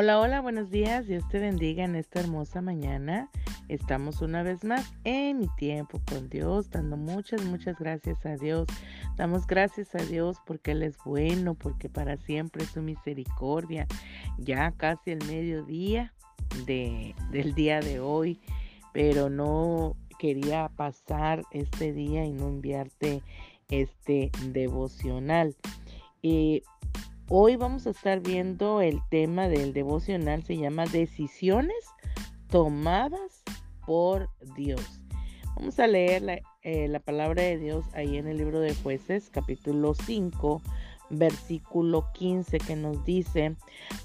Hola, hola, buenos días. Dios te bendiga en esta hermosa mañana. Estamos una vez más en mi tiempo con Dios, dando muchas, muchas gracias a Dios. Damos gracias a Dios porque Él es bueno, porque para siempre es su misericordia. Ya casi el mediodía de, del día de hoy, pero no quería pasar este día y no enviarte este devocional. Eh, Hoy vamos a estar viendo el tema del devocional, se llama Decisiones tomadas por Dios. Vamos a leer la, eh, la, palabra de Dios ahí en el libro de jueces, capítulo 5, versículo 15, que nos dice,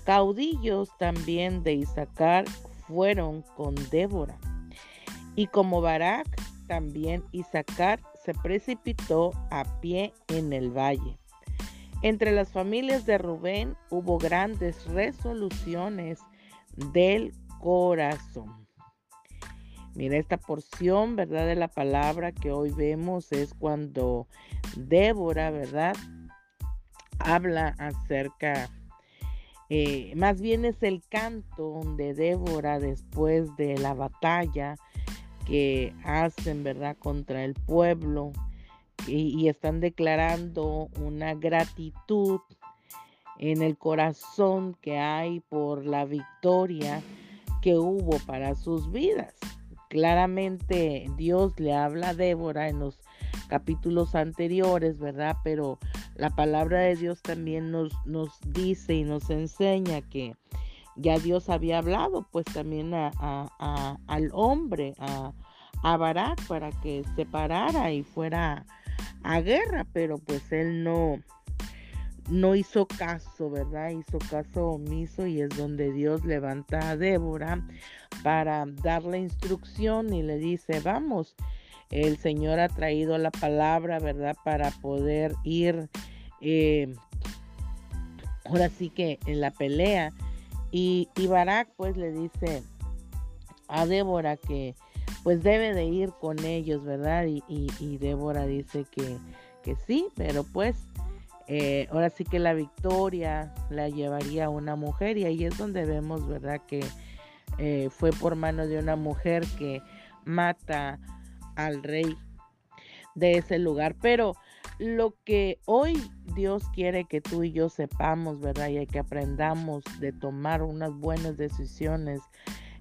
caudillos también de Isaacar fueron con Débora. Y como Barak, también Isaacar se precipitó a pie en el valle. Entre las familias de Rubén hubo grandes resoluciones del corazón. Mira, esta porción, ¿verdad? De la palabra que hoy vemos es cuando Débora, ¿verdad? Habla acerca, eh, más bien es el canto de Débora después de la batalla que hacen, ¿verdad? Contra el pueblo y, están declarando una gratitud en el corazón que hay por la victoria que hubo para sus vidas. Claramente Dios le habla a Débora en los capítulos anteriores, ¿verdad? Pero la palabra de Dios también nos, nos dice y nos enseña que ya Dios había hablado pues también a, al hombre, a, a Barak, para que se parara y fuera a guerra, pero pues él no, no hizo caso, ¿verdad? Hizo caso omiso y es donde Dios levanta a Débora para darle instrucción y le dice, vamos, el Señor ha traído la palabra, ¿verdad? Para poder ir, eh, ahora sí que en la pelea. Y, y Barak pues le dice a Débora que pues debe de ir con ellos, ¿verdad? Y, y, Débora dice que, que, sí, pero pues eh, ahora sí que la victoria la llevaría una mujer y ahí es donde vemos, ¿verdad? Que eh, fue por mano de una mujer que mata al rey de ese lugar. Pero lo que hoy Dios quiere que tú y yo sepamos, ¿verdad? Y que aprendamos de tomar unas buenas decisiones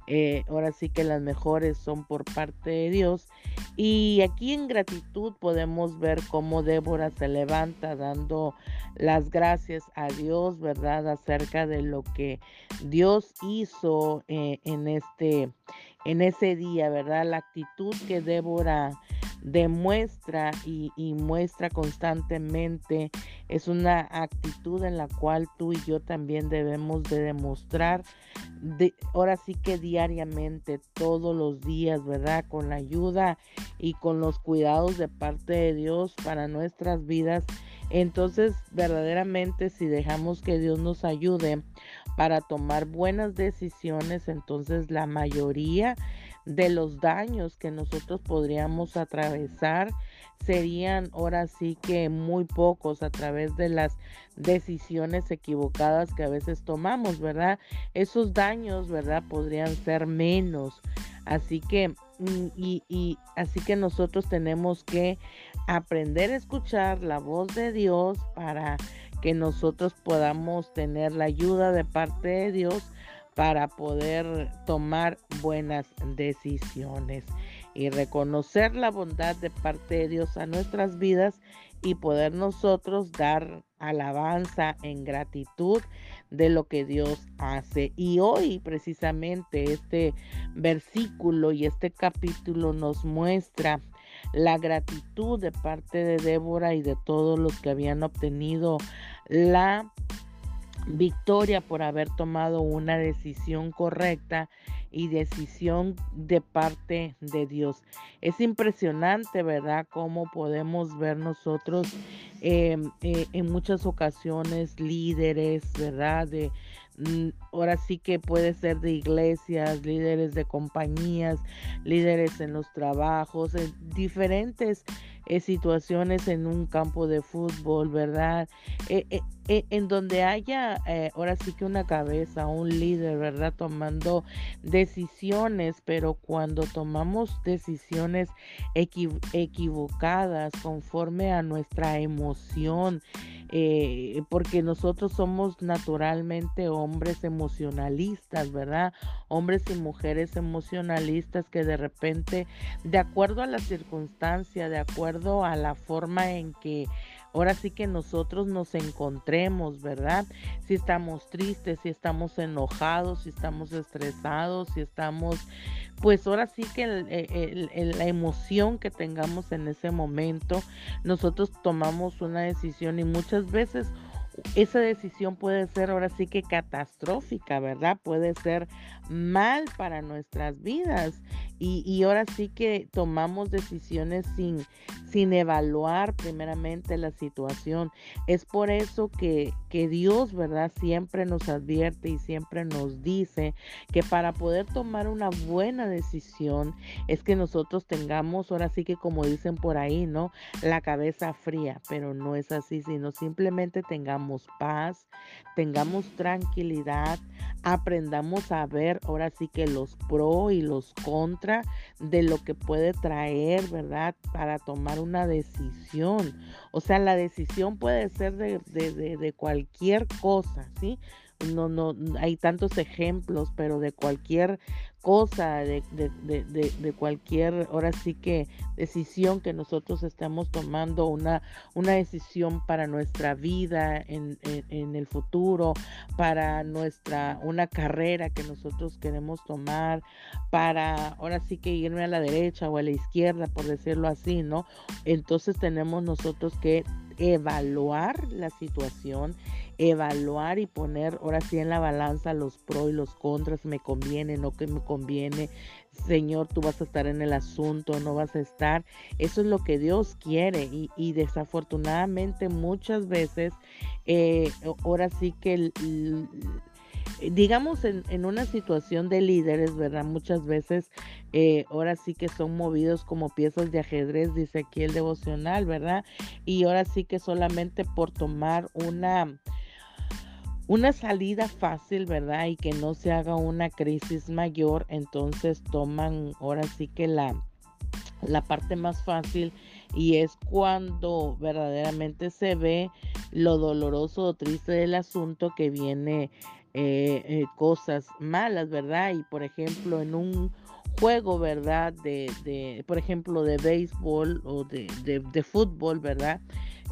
eh, ahora sí que las mejores son por parte de Dios. Y aquí en gratitud podemos ver cómo Débora se levanta dando las gracias a Dios, ¿verdad? Acerca de lo que Dios hizo eh, en este en ese día, ¿verdad? La actitud que Débora demuestra y, muestra constantemente es una actitud en la cual tú y yo también debemos de demostrar de, ahora sí que diariamente todos los días verdad con la ayuda y con los cuidados de parte de Dios para nuestras vidas. Entonces verdaderamente si dejamos que Dios nos ayude para tomar buenas decisiones entonces la mayoría de los daños que nosotros podríamos atravesar serían ahora sí que muy pocos a través de las decisiones equivocadas que a veces tomamos, ¿verdad? Esos daños, ¿verdad? Podrían ser menos. Así que, mm, y, y así que nosotros tenemos que aprender a escuchar la voz de Dios para que nosotros podamos tener la ayuda de parte de Dios para poder tomar buenas decisiones y reconocer la bondad de parte de Dios a nuestras vidas y poder nosotros dar alabanza en gratitud de lo que Dios hace. Y hoy precisamente este versículo y este capítulo nos muestra la gratitud de parte de Débora y de todos los que habían obtenido la victoria por haber tomado una decisión correcta y decisión de parte de Dios. Es impresionante, ¿verdad? Cómo podemos ver nosotros em, eh, en muchas ocasiones líderes, ¿verdad? Mm, ahora sí que puede ser de iglesias, líderes de compañías, líderes en los trabajos, en diferentes eh, situaciones en un campo de fútbol, ¿verdad? Eh, eh, en donde haya ahora sí que una cabeza, un líder, ¿verdad? Tomando decisiones, pero cuando tomamos decisiones equivocadas conforme a nuestra emoción, eh, porque nosotros somos naturalmente hombres emocionalistas, ¿verdad? Hombres y mujeres emocionalistas que de repente, de acuerdo a la circunstancia, de acuerdo a la forma en que ahora sí que nosotros nos encontremos, ¿verdad? Si estamos tristes, si estamos enojados, si estamos estresados, si estamos, pues ahora sí que la emoción que tengamos en ese momento, nosotros tomamos una decisión y muchas veces esa decisión puede ser ahora sí que catastrófica, ¿verdad? Puede ser mal para nuestras vidas y, ahora sí que tomamos decisiones sin, sin evaluar primeramente la situación. Es por eso que, que Dios, ¿verdad? Siempre nos advierte y siempre nos dice que para poder tomar una buena decisión es que nosotros tengamos, ahora sí que como dicen por ahí, ¿no? La cabeza fría, pero no es así, sino simplemente tengamos paz, tengamos tranquilidad, aprendamos a ver ahora sí que los pro y los contra de lo que puede traer, ¿verdad? Para tomar una decisión. O sea, la decisión puede ser de, de, de cualquier cosa, ¿sí? No, no, hay tantos ejemplos, pero de cualquier cosa, de, de, de, cualquier, ahora sí que decisión que nosotros estamos tomando, una, una decisión para nuestra vida en, en, el futuro, para nuestra, una carrera que nosotros queremos tomar, para ahora sí que irme a la derecha o a la izquierda, por decirlo así, ¿no? Entonces tenemos nosotros que evaluar la situación, evaluar y poner ahora sí en la balanza los pros y los contras, me conviene, no que me conviene, Señor, tú vas a estar en el asunto, no vas a estar. Eso es lo que Dios quiere y, desafortunadamente muchas veces, eh, ahora sí que... Digamos en, en, una situación de líderes, ¿verdad? Muchas veces eh, ahora sí que son movidos como piezas de ajedrez, dice aquí el devocional, ¿verdad? Y ahora sí que solamente por tomar una una salida fácil, ¿verdad? Y que no se haga una crisis mayor, entonces toman ahora sí que la, la parte más fácil y es cuando verdaderamente se ve lo doloroso o triste del asunto que viene eh, eh, cosas malas, ¿verdad? Y por ejemplo, en un juego, ¿verdad? De, de por ejemplo, de béisbol o de, de, fútbol, ¿verdad?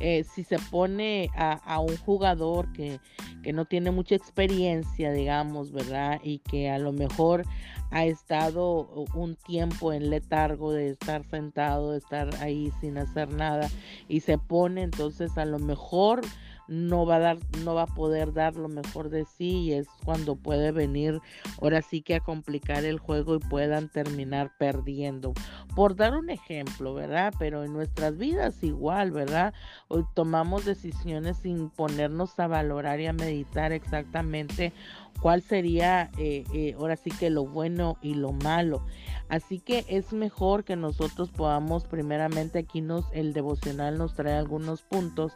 Eh, si se pone a, a un jugador que, que, no tiene mucha experiencia, digamos, ¿verdad? Y que a lo mejor ha estado un tiempo en letargo de estar sentado, de estar ahí sin hacer nada, y se pone entonces a lo mejor no va a dar, no va a poder dar lo mejor de sí y es cuando puede venir ahora sí que a complicar el juego y puedan terminar perdiendo. Por dar un ejemplo, ¿verdad? Pero en nuestras vidas igual, ¿verdad? Hoy tomamos decisiones sin ponernos a valorar y a meditar exactamente cuál sería eh, eh, ahora sí que lo bueno y lo malo. Así que es mejor que nosotros podamos, primeramente aquí nos, el devocional nos trae algunos puntos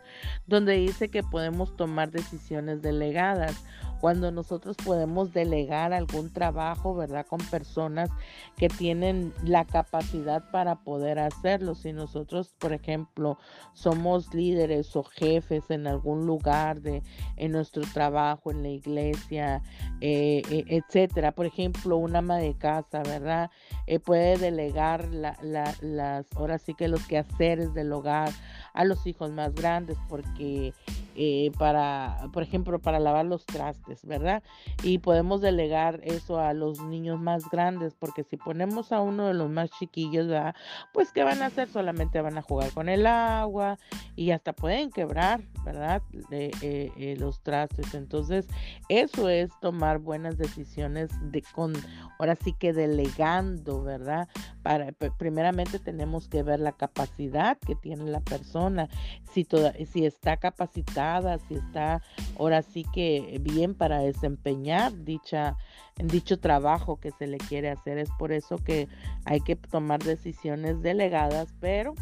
donde dice que podemos tomar decisiones delegadas cuando nosotros podemos delegar algún trabajo, ¿verdad? Con personas que tienen la capacidad para poder hacerlo. Si nosotros, por ejemplo, somos líderes o jefes en algún lugar de, en nuestro trabajo, en la iglesia, eh, eh, etcétera. Por ejemplo, una ama de casa, ¿verdad? Eh, puede delegar las, ahora sí que los quehaceres del hogar a los hijos más grandes porque eh, para, por ejemplo, para lavar los trastes, ¿verdad? Y podemos delegar eso a los niños más grandes, porque si ponemos a uno de los más chiquillos, ¿verdad? Pues, ¿qué van a hacer? Solamente van a jugar con el agua y hasta pueden quebrar, ¿verdad? Eh, eh, los trastes. Entonces, eso es tomar buenas decisiones de con, ahora sí que delegando, ¿verdad? Para, primeramente tenemos que ver la capacidad que tiene la persona, si, toda, si está capacitada si está ahora sí que bien para desempeñar dicha, dicho trabajo que se le quiere hacer. Es por eso que hay que tomar decisiones delegadas, pero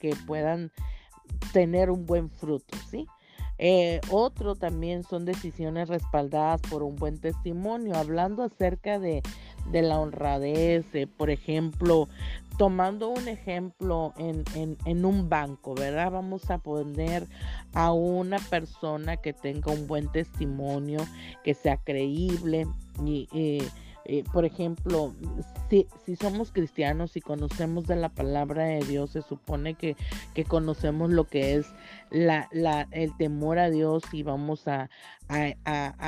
que puedan tener un buen fruto, ¿sí? Eh, otro también son decisiones respaldadas por un buen testimonio, hablando acerca de, la honradez, por ejemplo, tomando un ejemplo en, en, un banco, ¿verdad? Vamos a poner a una persona que tenga un buen testimonio, que sea creíble y... Eh, eh, por ejemplo, si, somos cristianos y conocemos de la palabra de Dios, se supone que, conocemos lo que es el temor a Dios y vamos a,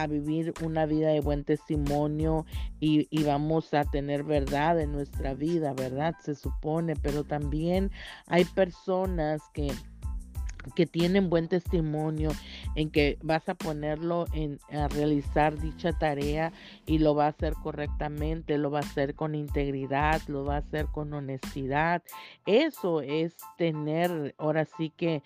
vivir una vida de buen testimonio y vamos a tener verdad en nuestra vida, ¿verdad? Se supone, pero también hay personas que que tienen buen testimonio, en que vas a ponerlo en, a realizar dicha tarea y lo va a hacer correctamente, lo va a hacer con integridad, lo va a hacer con honestidad. Eso es tener, ahora sí que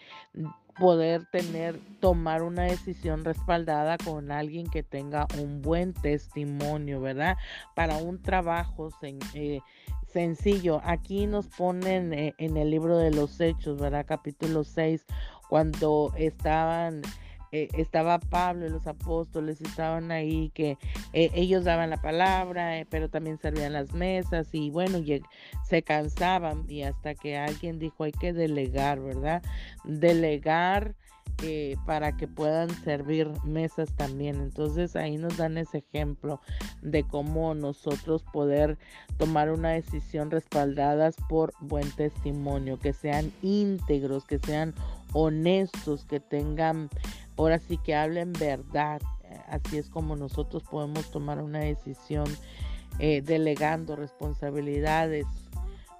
poder tener, tomar una decisión respaldada con alguien que tenga un buen testimonio, ¿verdad? Para un trabajo eh, sencillo. Aquí nos ponen eh, en el libro de los Hechos, ¿verdad? Capítulo 6, cuando estaban... Eh, estaba Pablo y los apóstoles estaban ahí que eh, ellos daban la palabra, pero también servían las mesas y bueno, se cansaban y hasta que alguien dijo hay que delegar, ¿verdad? Delegar eh, para que puedan servir mesas también. Entonces ahí nos dan ese ejemplo de cómo nosotros poder tomar una decisión respaldadas por buen testimonio, que sean íntegros, que sean honestos, que tengan, ahora sí que hablen verdad. Así es como nosotros podemos tomar una decisión eh, delegando responsabilidades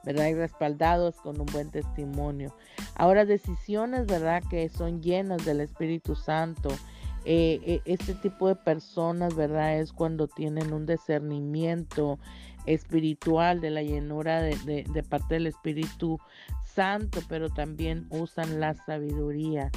¿verdad? Y respaldados con un buen testimonio. Ahora, decisiones, ¿verdad? Que son llenas del Espíritu Santo. Eh, eh, este tipo de personas, ¿verdad? Es cuando tienen un discernimiento espiritual de la llenura de, de parte del Espíritu Santo, pero también usan la sabiduría.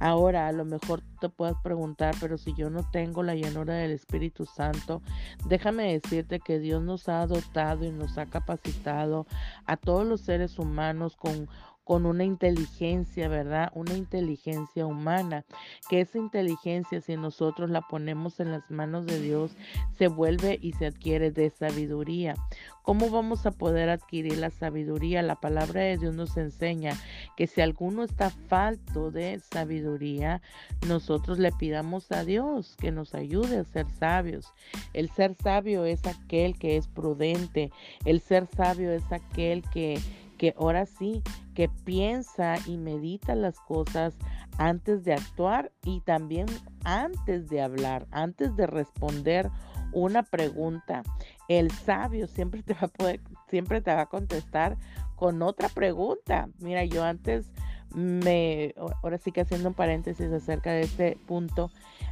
Ahora, a lo mejor te puedas preguntar, pero si yo no tengo la llanura del Espíritu Santo, déjame decirte que Dios nos ha dotado y nos ha capacitado a todos los seres humanos con con una inteligencia, ¿verdad? Una inteligencia humana, que esa inteligencia, si nosotros la ponemos en las manos de Dios, se vuelve y se adquiere de sabiduría. ¿Cómo vamos a poder adquirir la sabiduría? La palabra de Dios nos enseña que si alguno está falto de sabiduría, nosotros le pidamos a Dios que nos ayude a ser sabios. El ser sabio es aquel que es prudente, el ser sabio es aquel que que ahora sí, que piensa y medita las cosas antes de actuar y también antes de hablar, antes de responder una pregunta. El sabio siempre te va a poder, siempre te va a contestar con otra pregunta. Mira, yo antes me, ahora sí que haciendo un paréntesis acerca de este punto,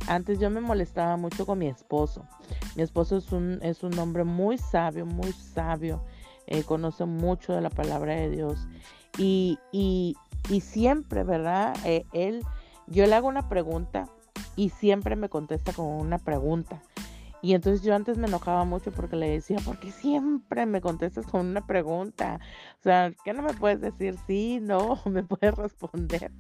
antes yo me molestaba mucho con mi esposo. Mi esposo es un, es un hombre muy sabio, muy sabio eh, conoce mucho de la palabra de Dios. Y, y, y siempre, ¿verdad? Eh, él, yo le hago una pregunta y siempre me contesta con una pregunta. Y entonces yo antes me enojaba mucho porque le decía, ¿por qué siempre me contestas con una pregunta? O sea, ¿qué no me puedes decir sí, no? ¿Me puedes responder?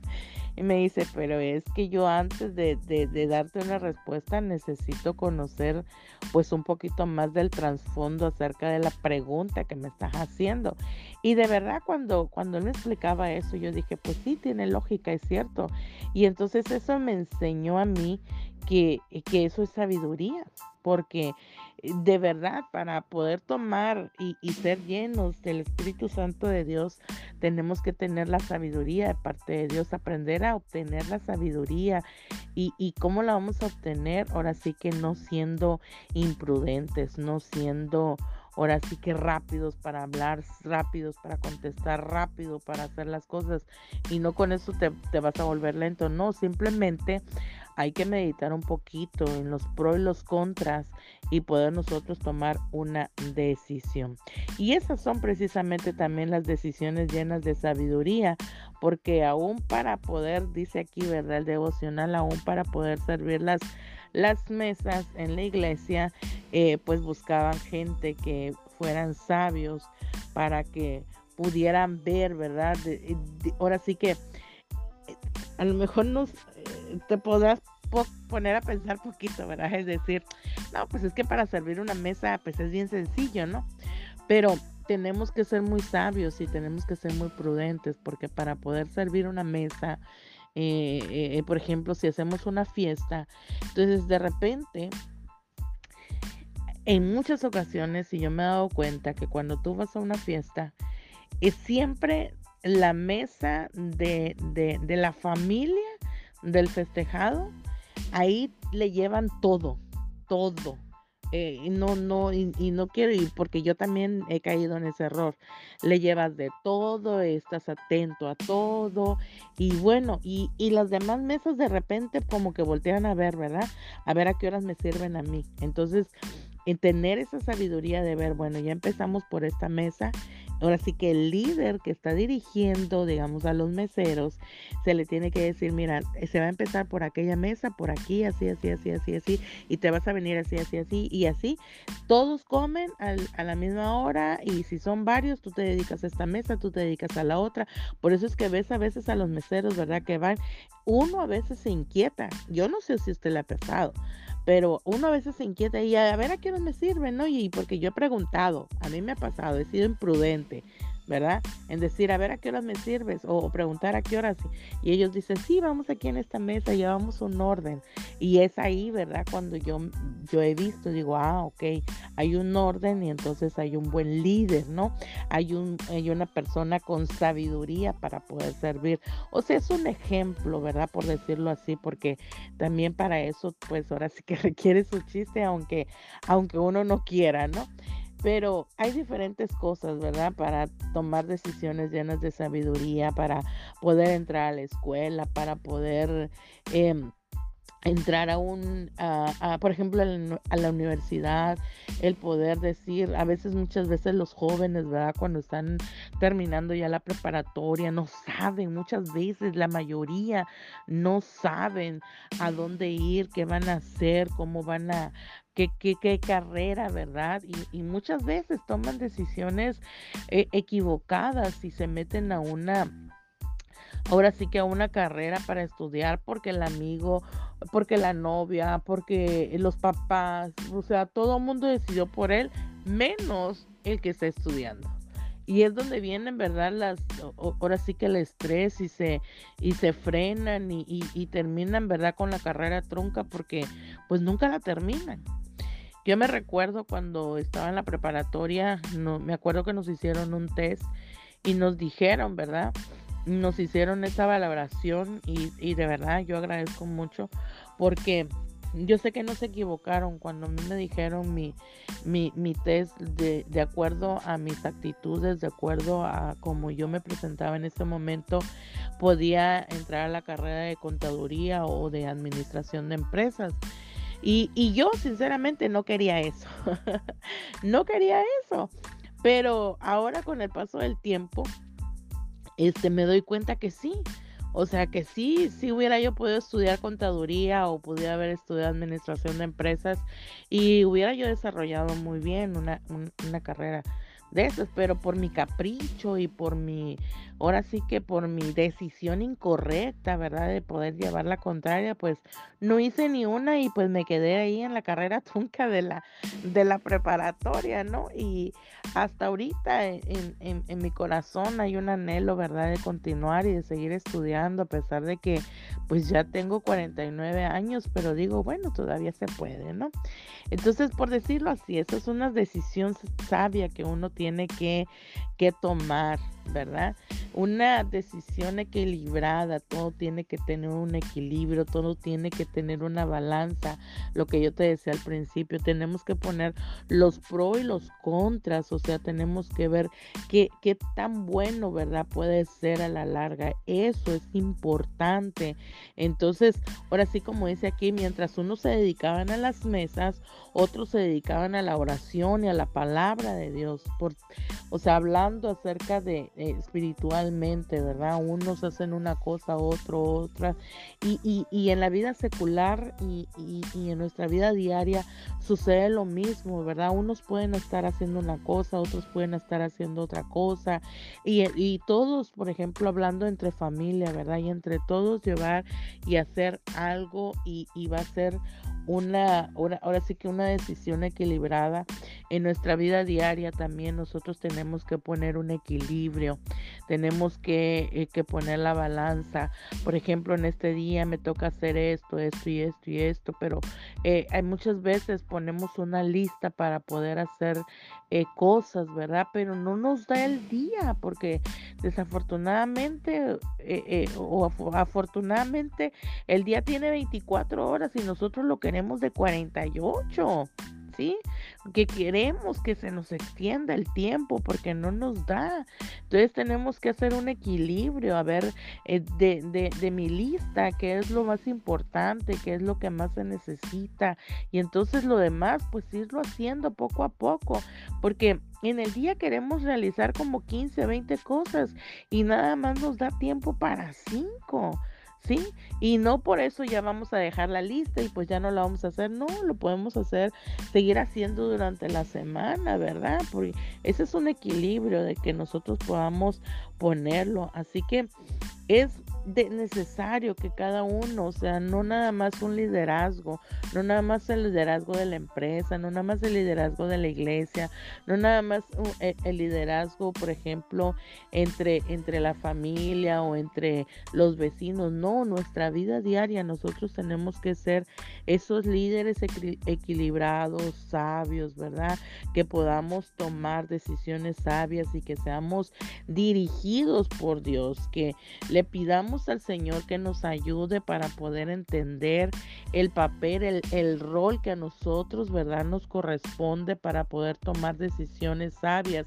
Y me dice, pero es que yo antes de, de, darte una respuesta necesito conocer pues un poquito más del trasfondo acerca de la pregunta que me estás haciendo. Y de verdad cuando, cuando él me explicaba eso, yo dije, pues sí, tiene lógica, es cierto. Y entonces eso me enseñó a mí que, que eso es sabiduría porque de verdad para poder tomar y, ser llenos del Espíritu Santo de Dios, tenemos que tener la sabiduría de parte de Dios, aprender a obtener la sabiduría. ¿Y, y cómo la vamos a obtener? Ahora sí que no siendo imprudentes, no siendo ahora sí que rápidos para hablar, rápidos para contestar, rápido para hacer las cosas y no con eso te, te, vas a volver lento, no, simplemente hay que meditar un poquito en los pros y los contras y poder nosotros tomar una decisión. Y esas son precisamente también las decisiones llenas de sabiduría, porque aún para poder, dice aquí, ¿verdad? El devocional, aún para poder servir las, las mesas en la iglesia, eh, pues buscaban gente que fueran sabios para que pudieran ver, ¿verdad? ahora sí que a lo mejor nos eh, te podrás poner a pensar poquito, ¿verdad? Es decir, no, pues es que para servir una mesa, pues es bien sencillo, ¿no? Pero tenemos que ser muy sabios y tenemos que ser muy prudentes, porque para poder servir una mesa, eh, eh, por ejemplo, si hacemos una fiesta, entonces de repente, en muchas ocasiones, y yo me he dado cuenta que cuando tú vas a una fiesta, es siempre la mesa de, de, la familia del festejado, ahí le llevan todo, todo. Eh, y no, no, y, no quiero ir porque yo también he caído en ese error. Le llevas de todo, estás atento a todo, y bueno, y, y las demás mesas de repente como que voltean a ver, ¿verdad? A ver a qué horas me sirven a mí. Entonces, en tener esa sabiduría de ver, bueno, ya empezamos por esta mesa Ahora sí que el líder que está dirigiendo, digamos, a los meseros, se le tiene que decir, mira, se va a empezar por aquella mesa, por aquí, así, así, así, así, así, y te vas a venir así, así, así, y así. Todos comen a la misma hora y si son varios, tú te dedicas a esta mesa, tú te dedicas a la otra. Por eso es que ves a veces a los meseros, ¿verdad? Que van, uno a veces se inquieta. Yo no sé si usted le ha pasado pero uno a veces se inquieta y a ver a qué hora me sirve, ¿no? Y porque yo he preguntado, a mí me ha pasado, he sido imprudente, ¿verdad? En decir, a ver a qué horas me sirves o, preguntar a qué horas. Y ellos dicen, sí, vamos aquí en esta mesa, llevamos un orden. Y es ahí, ¿verdad? Cuando yo, yo he visto, digo, ah, ok, hay un orden y entonces hay un buen líder, ¿no? Hay, un, hay una persona con sabiduría para poder servir. O sea, es un ejemplo, ¿verdad? Por decirlo así, porque también para eso, pues ahora sí que requiere su chiste, aunque, aunque uno no quiera, ¿no? Pero hay diferentes cosas, ¿verdad? Para tomar decisiones llenas de sabiduría, para poder entrar a la escuela, para poder... Em, entrar a un, a, por ejemplo, a la universidad, el poder decir, a veces, muchas veces los jóvenes, ¿verdad? Cuando están terminando ya la preparatoria, no saben, muchas veces la mayoría no saben a dónde ir, qué van a hacer, cómo van a, qué, qué, carrera, ¿verdad? Y, muchas veces toman decisiones eh, equivocadas y se meten a una ahora sí que a una carrera para estudiar porque el amigo, porque la novia, porque los papás, o sea, todo el mundo decidió por él, menos el que está estudiando. Y es donde vienen, ¿verdad? Las, ahora sí que el estrés y se, y se frenan y, y terminan, ¿verdad? Con la carrera trunca porque pues nunca la terminan. Yo me recuerdo cuando estaba en la preparatoria, no, me acuerdo que nos hicieron un test y nos dijeron, ¿verdad? Nos hicieron esa valoración y, y de verdad yo agradezco mucho porque yo sé que no se equivocaron cuando a mí me dijeron mi, mi, mi test de, de, acuerdo a mis actitudes, de acuerdo a cómo yo me presentaba en ese momento, podía entrar a la carrera de contaduría o de administración de empresas. Y, yo sinceramente no quería eso. no quería eso. Pero ahora con el paso del tiempo, este, me doy cuenta que sí. O sea que sí, sí hubiera yo podido estudiar contaduría o pudiera haber estudiado administración de empresas y hubiera yo desarrollado muy bien una, una carrera de eso, pero por mi capricho y por mi, ahora sí que por mi decisión incorrecta, ¿verdad? De poder llevar la contraria, pues no hice ni una y pues me quedé ahí en la carrera trunca de la, de la preparatoria, ¿no? Y hasta ahorita en, en, en mi corazón hay un anhelo, ¿verdad? De continuar y de seguir estudiando, a pesar de que pues ya tengo 49 años, pero digo, bueno, todavía se puede, ¿no? Entonces, por decirlo así, esa es una decisión sabia que uno tiene que, que tomar, ¿verdad? Una decisión equilibrada, todo tiene que tener un equilibrio, todo tiene que tener una balanza. Lo que yo te decía al principio, tenemos que poner los pros y los contras, o sea, tenemos que ver qué, qué tan bueno, ¿verdad? Puede ser a la larga. Eso es importante. Entonces, ahora sí, como dice aquí, mientras unos se dedicaban a las mesas, otros se dedicaban a la oración y a la palabra de Dios. Por, o sea, hablando acerca de espiritual totalmente, ¿verdad? Unos hacen una cosa, otro, otra. Y, y, y en la vida secular y, y, en nuestra vida diaria sucede lo mismo, ¿verdad? Unos pueden estar haciendo una cosa, otros pueden estar haciendo otra cosa. Y, todos, por ejemplo, hablando entre familia, ¿verdad? Y entre todos llevar y hacer algo y, va a ser una, ahora sí que una decisión equilibrada en nuestra vida diaria también nosotros tenemos que poner un equilibrio tenemos que, eh, que poner la balanza. Por ejemplo en este día me toca hacer esto esto y esto y esto pero eh, hay muchas veces ponemos una lista para poder hacer eh, cosas verdad pero no nos da el día porque desafortunadamente o afortunadamente el día tiene 24 horas y nosotros lo queremos de 48, ¿sí? Que queremos que se nos extienda el tiempo porque no nos da. Entonces tenemos que hacer un equilibrio, a ver, eh, de, de, de mi lista, qué es lo más importante, qué es lo que más se necesita. Y entonces lo demás, pues irlo haciendo poco a poco, porque en el día queremos realizar como 15, 20 cosas y nada más nos da tiempo para 5. ¿Sí? Y no por eso ya vamos a dejar la lista y pues ya no la vamos a hacer, no, lo podemos hacer, seguir haciendo durante la semana, ¿verdad? Porque ese es un equilibrio de que nosotros podamos ponerlo, así que es de necesario que cada uno, o sea, no nada más un liderazgo, no nada más el liderazgo de la empresa, no nada más el liderazgo de la iglesia, no nada más e, el liderazgo, por ejemplo, entre, entre la familia o entre los vecinos, no, nuestra vida diaria, nosotros tenemos que ser esos líderes equilibrados, sabios, ¿verdad? Que podamos tomar decisiones sabias y que seamos dirigidos por Dios, que le pidamos al Señor que nos ayude para poder entender el papel, el, el rol que a nosotros, ¿verdad?, nos corresponde para poder tomar decisiones sabias.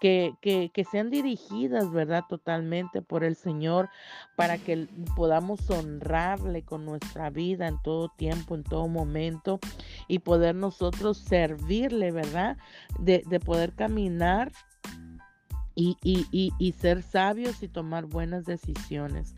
Que, que, que, sean dirigidas, ¿verdad? Totalmente por el Señor, para que podamos honrarle con nuestra vida en todo tiempo, en todo momento, y poder nosotros servirle, ¿verdad? De, de poder caminar y, y, y, ser sabios y tomar buenas decisiones.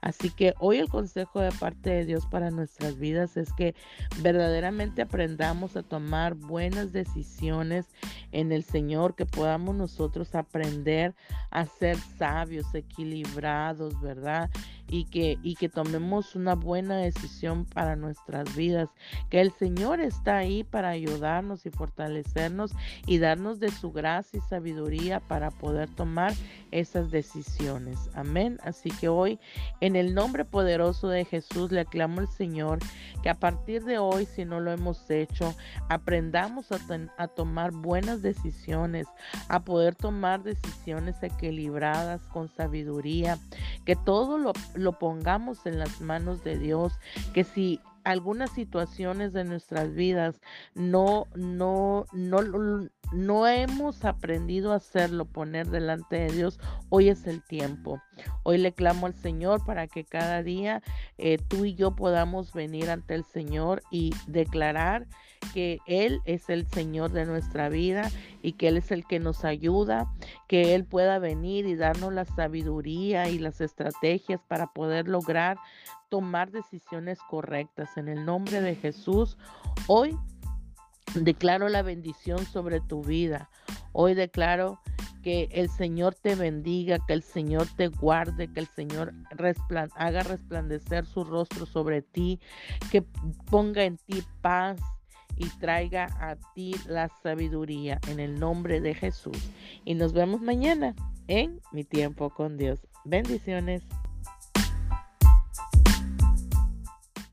Así que hoy el consejo de parte de Dios para nuestras vidas es que verdaderamente aprendamos a tomar buenas decisiones en el Señor, que podamos nosotros aprender a ser sabios, equilibrados, ¿verdad? Y que, y que tomemos una buena decisión para nuestras vidas, que el Señor está ahí para ayudarnos y fortalecernos y darnos de su gracia y sabiduría para poder tomar esas decisiones. Amén. Así que hoy, en el nombre poderoso de Jesús, le aclamo al Señor que a partir de hoy, si no lo hemos hecho, aprendamos a, tomar buenas decisiones, a poder tomar decisiones equilibradas con sabiduría, que todo lo lo pongamos en las manos de Dios, que si algunas situaciones de nuestras vidas no, no, no, no hemos aprendido a hacerlo, poner delante de Dios, hoy es el tiempo. Hoy le clamo al Señor para que cada día eh, tú y yo podamos venir ante el Señor y declarar que Él es el Señor de nuestra vida y que Él es el que nos ayuda, que Él pueda venir y darnos la sabiduría y las estrategias para poder lograr tomar decisiones correctas. En el nombre de Jesús, hoy declaro la bendición sobre tu vida. Hoy declaro que el Señor te bendiga, que el Señor te guarde, que el Señor haga resplandecer su rostro sobre ti, que ponga en ti paz, y traiga a ti la sabiduría en el nombre de Jesús. Y nos vemos mañana en mi tiempo con Dios. Bendiciones.